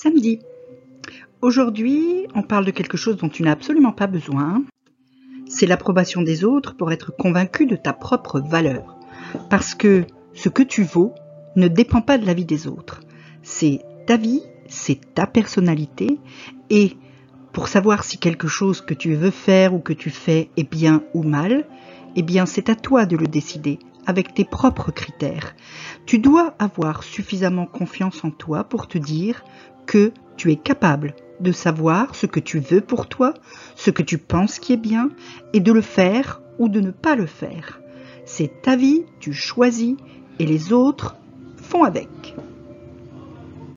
samedi. Aujourd'hui, on parle de quelque chose dont tu n'as absolument pas besoin. C'est l'approbation des autres pour être convaincu de ta propre valeur. Parce que ce que tu vaux ne dépend pas de la vie des autres. C'est ta vie, c'est ta personnalité et pour savoir si quelque chose que tu veux faire ou que tu fais est bien ou mal, eh bien c'est à toi de le décider avec tes propres critères. Tu dois avoir suffisamment confiance en toi pour te dire que tu es capable de savoir ce que tu veux pour toi, ce que tu penses qui est bien, et de le faire ou de ne pas le faire. C'est ta vie, tu choisis, et les autres font avec.